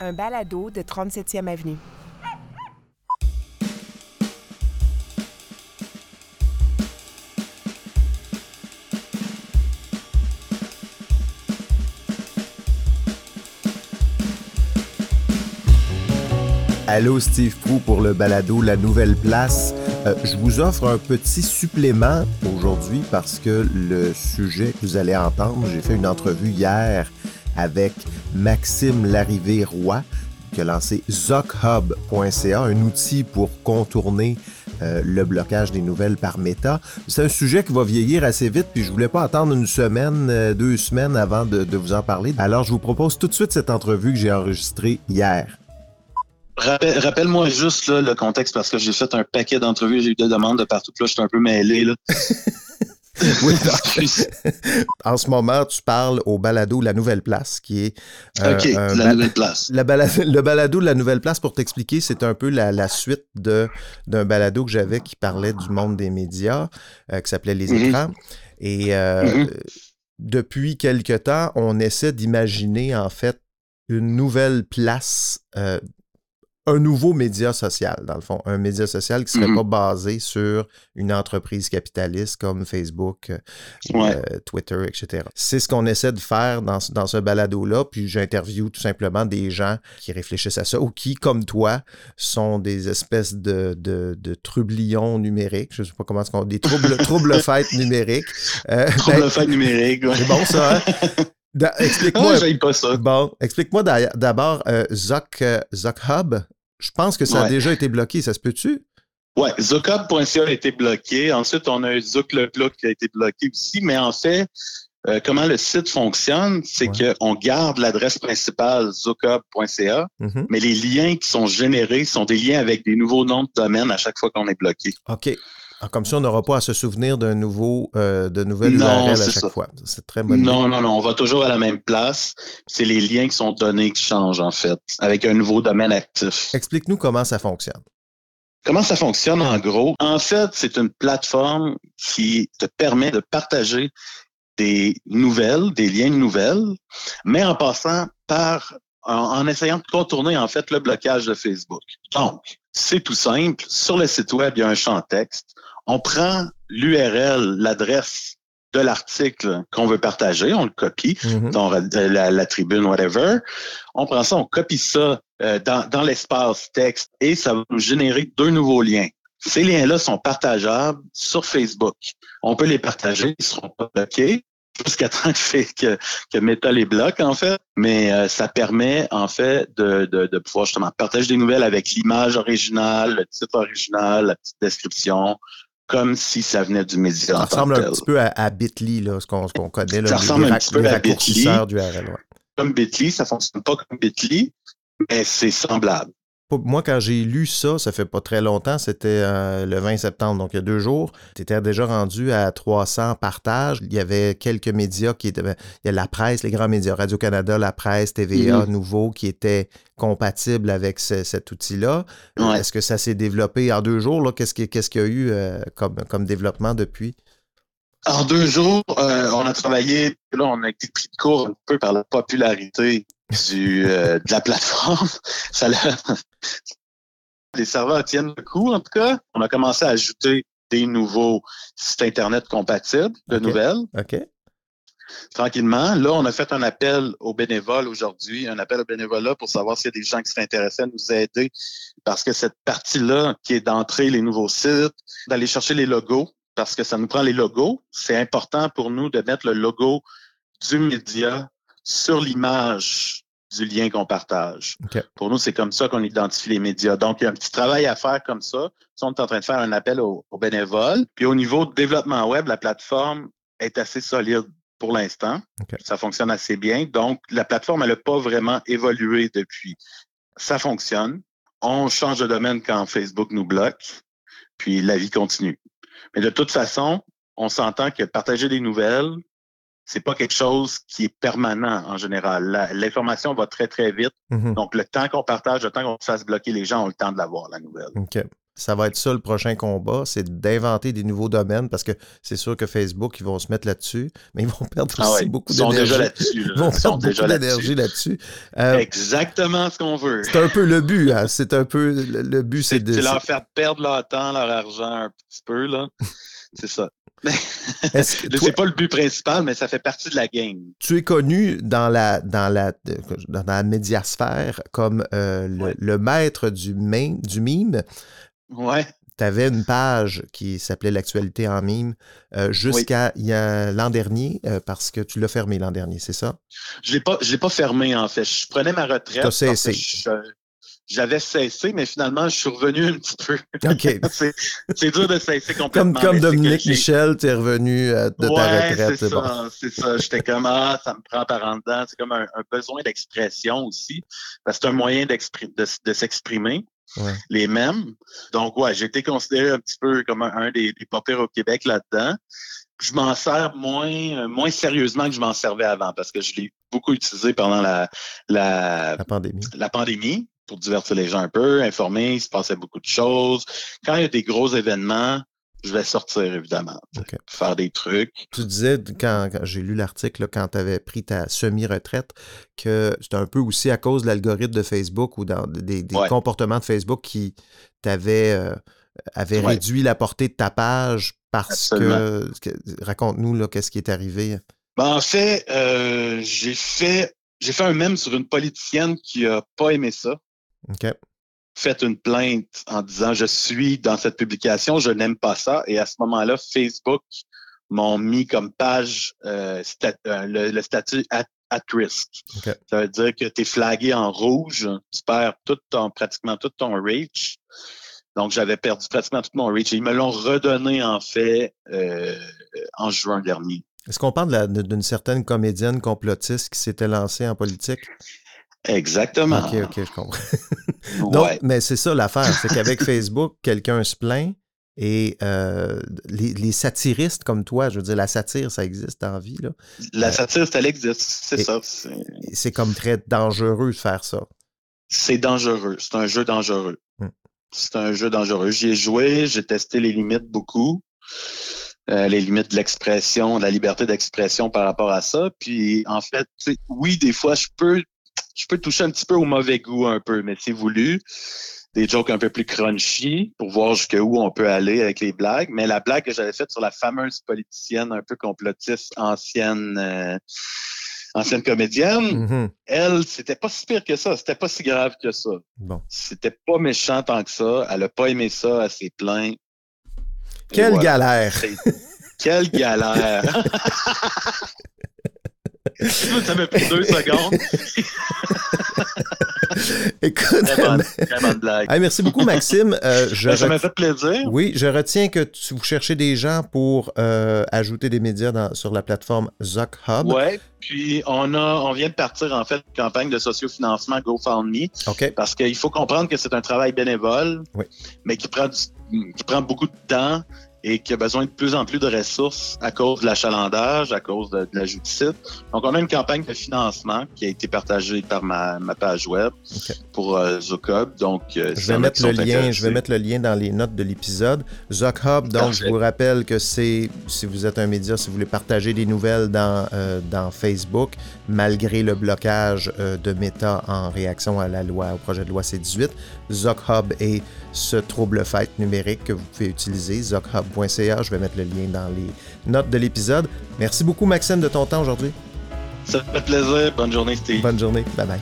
un balado de 37e Avenue. Allô Steve Prou pour le balado La Nouvelle Place. Euh, je vous offre un petit supplément aujourd'hui parce que le sujet que vous allez entendre, j'ai fait une entrevue hier avec Maxime Larrivée-Roy qui a lancé ZocHub.ca, un outil pour contourner euh, le blocage des nouvelles par Meta. C'est un sujet qui va vieillir assez vite, puis je voulais pas attendre une semaine, euh, deux semaines avant de, de vous en parler. Alors, je vous propose tout de suite cette entrevue que j'ai enregistrée hier. Rappel- Rappelle-moi juste là, le contexte parce que j'ai fait un paquet d'entrevues, j'ai eu des demandes de partout. Là, je suis un peu mêlé. Là. Oui, en ce moment, tu parles au balado La Nouvelle Place, qui est euh, OK, la nouvelle place. La le balado de la nouvelle place, pour t'expliquer, c'est un peu la, la suite d'un balado que j'avais qui parlait du monde des médias, euh, qui s'appelait Les Mhm. écrans. Et euh, Mhm. depuis quelque temps, on essaie d'imaginer en fait une nouvelle place, un nouveau média social, dans le fond. Un média social qui ne serait Mhm. pas basé sur une entreprise capitaliste comme Facebook, euh, Ouais. euh, Twitter, etc. C'est ce qu'on essaie de faire dans, ce- dans ce balado-là, puis j'interviewe tout simplement des gens qui réfléchissent à ça ou qui, comme toi, sont des espèces de, de, de trublions numériques. Je ne sais pas comment est-ce qu'on dit, des troubles, troubles fêtes numériques. Euh, Trouble ben, fait numérique. Ouais. c'est bon ça, hein? Explique-moi. Ah. Bon, explique-moi d'a- d'abord euh, Zoc, euh, Zoc Hub. Je pense que ça a déjà été bloqué, ça se peut-tu? Ouais, Zocab.ca a été bloqué. Ensuite, on a Plug qui a été bloqué aussi. Mais en fait, euh, comment le site fonctionne, c'est Ouais. qu'on garde l'adresse principale zocab.ca, Mhm. mais les liens qui sont générés sont des liens avec des nouveaux noms de domaine à chaque fois qu'on est bloqué. OK. Ah, Comme ça, on n'aura pas à se souvenir d'un nouveau, euh, de nouvelles Non, URL à chaque ça. fois. C'est très bonne Non, non, non, on va toujours à la même place. C'est les liens qui sont donnés qui changent, en fait, avec un nouveau domaine actif. Explique-nous comment ça fonctionne. Comment ça fonctionne en gros? En fait, c'est une plateforme qui te permet de partager des nouvelles, des liens de nouvelles, mais en passant par, en, en essayant de contourner en fait le blocage de Facebook. Donc, c'est tout simple. Sur le site web, il y a un champ texte. On prend l'URL, l'adresse de l'article qu'on veut partager, on le copie dans la, la tribune, whatever. On prend ça, on copie ça euh, dans, dans l'espace texte et ça va nous générer deux nouveaux liens. Ces liens-là sont partageables sur Facebook. On peut les partager, ils seront pas bloqués jusqu'à temps que, que, que Meta les bloque, en fait. Mais euh, ça permet, en fait, de, de, de pouvoir justement partager des nouvelles avec l'image originale, le titre original, la petite description, comme si ça venait du média. Ça en ressemble un petit peu à, à Bitly, là, ce qu'on connaît. Là, Ça ressemble un petit peu à Bitly. raccourcisseurs d'URL. ouais. Comme Bitly, ça fonctionne pas comme Bitly, mais c'est semblable. Moi, quand j'ai lu ça, ça fait pas très longtemps, c'était euh, le 20 septembre, donc il y a deux jours. Tu étais déjà rendu à 300 partages. Il y avait quelques médias qui étaient. ben, Il y a la presse, les grands médias, Radio-Canada, la presse, TVA, Mhm. Nouveau, qui étaient compatibles avec ce- cet outil-là. Ouais. Est-ce que ça s'est développé en deux jours? Qu'est-ce qu'il y a eu euh, comme, comme développement depuis? En deux jours, euh, on a travaillé, là, on a été pris de court un peu par la popularité du, euh, de la plateforme. Ça les serveurs tiennent le coup, en tout cas. On a commencé à ajouter des nouveaux sites Internet compatibles de nouvelles, OK. tranquillement. Là, on a fait un appel aux bénévoles aujourd'hui, un appel aux bénévolat pour savoir s'il y a des gens qui seraient intéressés à nous aider. Parce que cette partie-là, qui est d'entrer les nouveaux sites, d'aller chercher les logos, parce que ça nous prend les logos. C'est important pour nous de mettre le logo du média sur l'image du lien qu'on partage. Pour nous, c'est comme ça qu'on identifie les médias. Donc, il y a un petit travail à faire comme ça. On est en train de faire un appel aux, aux bénévoles. Puis au niveau de développement web, la plateforme est assez solide pour l'instant. Ça fonctionne assez bien. Donc, la plateforme, elle n'a pas vraiment évolué depuis. Ça fonctionne. On change de domaine quand Facebook nous bloque. Puis la vie continue. Mais de toute façon, on s'entend que partager des nouvelles, c'est pas quelque chose qui est permanent en général. L'information va très, très vite. Mhm. Donc, le temps qu'on partage, le temps qu'on se fasse bloquer, les gens ont le temps de l'avoir, la nouvelle. Ça va être ça le prochain combat, c'est d'inventer des nouveaux domaines parce que c'est sûr que Facebook, ils vont se mettre là-dessus, mais ils vont perdre Ah aussi ouais, beaucoup d'énergie. déjà là-dessus. Ils là. vont Ils perdre déjà beaucoup d'énergie là-dessus. Euh, Exactement ce qu'on veut. c'est un peu le but, hein. c'est un peu le, le but, c'est de. leur faire perdre leur temps, leur argent un petit peu. là. C'est ça. Là, C'est pas le but principal, mais ça fait partie de la game. tu es connu dans la, dans la, dans la médiasphère comme euh, le, Ouais. le maître du, meme, du mime. Ouais. Tu avais une page qui s'appelait L'actualité en mime euh, jusqu'à l'an dernier, euh, parce que tu l'as fermé l'an dernier, c'est ça? Je l'ai pas, pas fermé, en fait. Je prenais ma retraite. Cessé. J'avais cessé, mais finalement, je suis revenu un petit peu. OK. c'est dur de cesser complètement. Comme, comme Dominique Michel, tu es revenu euh, de ta retraite. c'est c'est bon. ça, c'est ça. J'étais comme ah, ça me prend par en dedans. C'est comme un, un besoin d'expression aussi, parce que c'est un moyen de s'exprimer, Ouais. les mêmes. Donc ouais, j'ai été considéré un petit peu comme un, un des, des pas pires au Québec là-dedans. Je m'en sers moins euh, moins sérieusement que je m'en servais avant, parce que je l'ai beaucoup utilisé pendant la la, La pandémie. la pandémie pour divertir les gens un peu, informer, il se passait beaucoup de choses. Quand il y a des gros événements, je vais sortir évidemment, faire des trucs. Tu disais, quand, quand j'ai lu l'article, quand tu avais pris ta semi-retraite, que c'était un peu aussi à cause de l'algorithme de Facebook ou dans des, des Ouais. comportements de Facebook qui t'avaient euh, Ouais. réduit la portée de ta page parce que, que- Raconte-nous, là, qu'est-ce qui est arrivé? Ben, en fait, euh, j'ai fait j'ai fait un mème sur une politicienne qui a pas aimé ça. OK. Fait une plainte en disant je suis dans cette publication, je n'aime pas ça. Et à ce moment-là, Facebook m'ont mis comme page euh, stat- euh, le, le statut at, at risk. Ça veut dire que tu es flagué en rouge, tu perds tout ton, pratiquement tout ton reach. Donc, j'avais perdu pratiquement tout mon reach. Et ils me l'ont redonné, en fait, euh, en juin dernier. Est-ce qu'on parle d'une certaine comédienne complotiste qui s'était lancée en politique? Exactement. OK, OK, je comprends. Donc, Ouais. mais c'est ça l'affaire, c'est qu'avec Facebook, quelqu'un se plaint et euh, les, les satiristes comme toi, je veux dire, la satire, ça existe en vie, là. La satire, elle existe. C'est ça. C'est- comme très dangereux de faire ça. C'est dangereux. C'est un jeu dangereux. Hmm. C'est un jeu dangereux. J'y ai joué, j'ai testé les limites beaucoup. Euh, les limites de l'expression, de la liberté d'expression par rapport à ça. Puis en fait, oui, des fois, je peux je peux toucher un petit peu au mauvais goût un peu, mais c'est voulu. Des jokes un peu plus crunchy pour voir jusqu'où on peut aller avec les blagues. Mais la blague que j'avais faite sur la fameuse politicienne un peu complotiste, ancienne euh, ancienne comédienne, Mhm. elle, c'était pas si pire que ça. C'était pas si grave que ça. Bon. C'était pas méchant tant que ça. Elle a pas aimé ça. Elle s'est plainte. Quelle voilà. galère! Quelle galère! ça m'a pris deux secondes. Écoute, Très bonne, très bonne blague. Hey, merci beaucoup, Maxime. Euh, je Ben, ça m'a ret- fait plaisir. Oui, je retiens que tu, vous cherchez des gens pour euh, ajouter des médias dans- sur la plateforme Zuck Hub. Ouais. Puis on a, on vient de partir en fait une campagne de sociofinancement GoFundMe OK. parce qu'il faut comprendre que c'est un travail bénévole, Oui. mais qui prend du- qui prend beaucoup de temps et qui a besoin de plus en plus de ressources à cause de l'achalandage, à cause de, de l'ajout de sites. Donc, on a une campagne de financement qui a été partagée par ma, ma page web pour euh. Donc, euh, Je vais mettre le lien, je vais mettre le lien dans les notes de l'épisode. Zuck Hub, donc je vous rappelle que c'est, si vous êtes un média, si vous voulez partager des nouvelles dans, euh, dans Facebook, malgré le blocage euh, de Meta en réaction à la loi, au projet de loi C18, Zuck Hub est ce trouble fête numérique que vous pouvez utiliser, Je vais mettre le lien dans les notes de l'épisode. Merci beaucoup, Maxime, de ton temps aujourd'hui. Ça fait plaisir. Bonne journée, Steve. Bonne journée. Bye bye.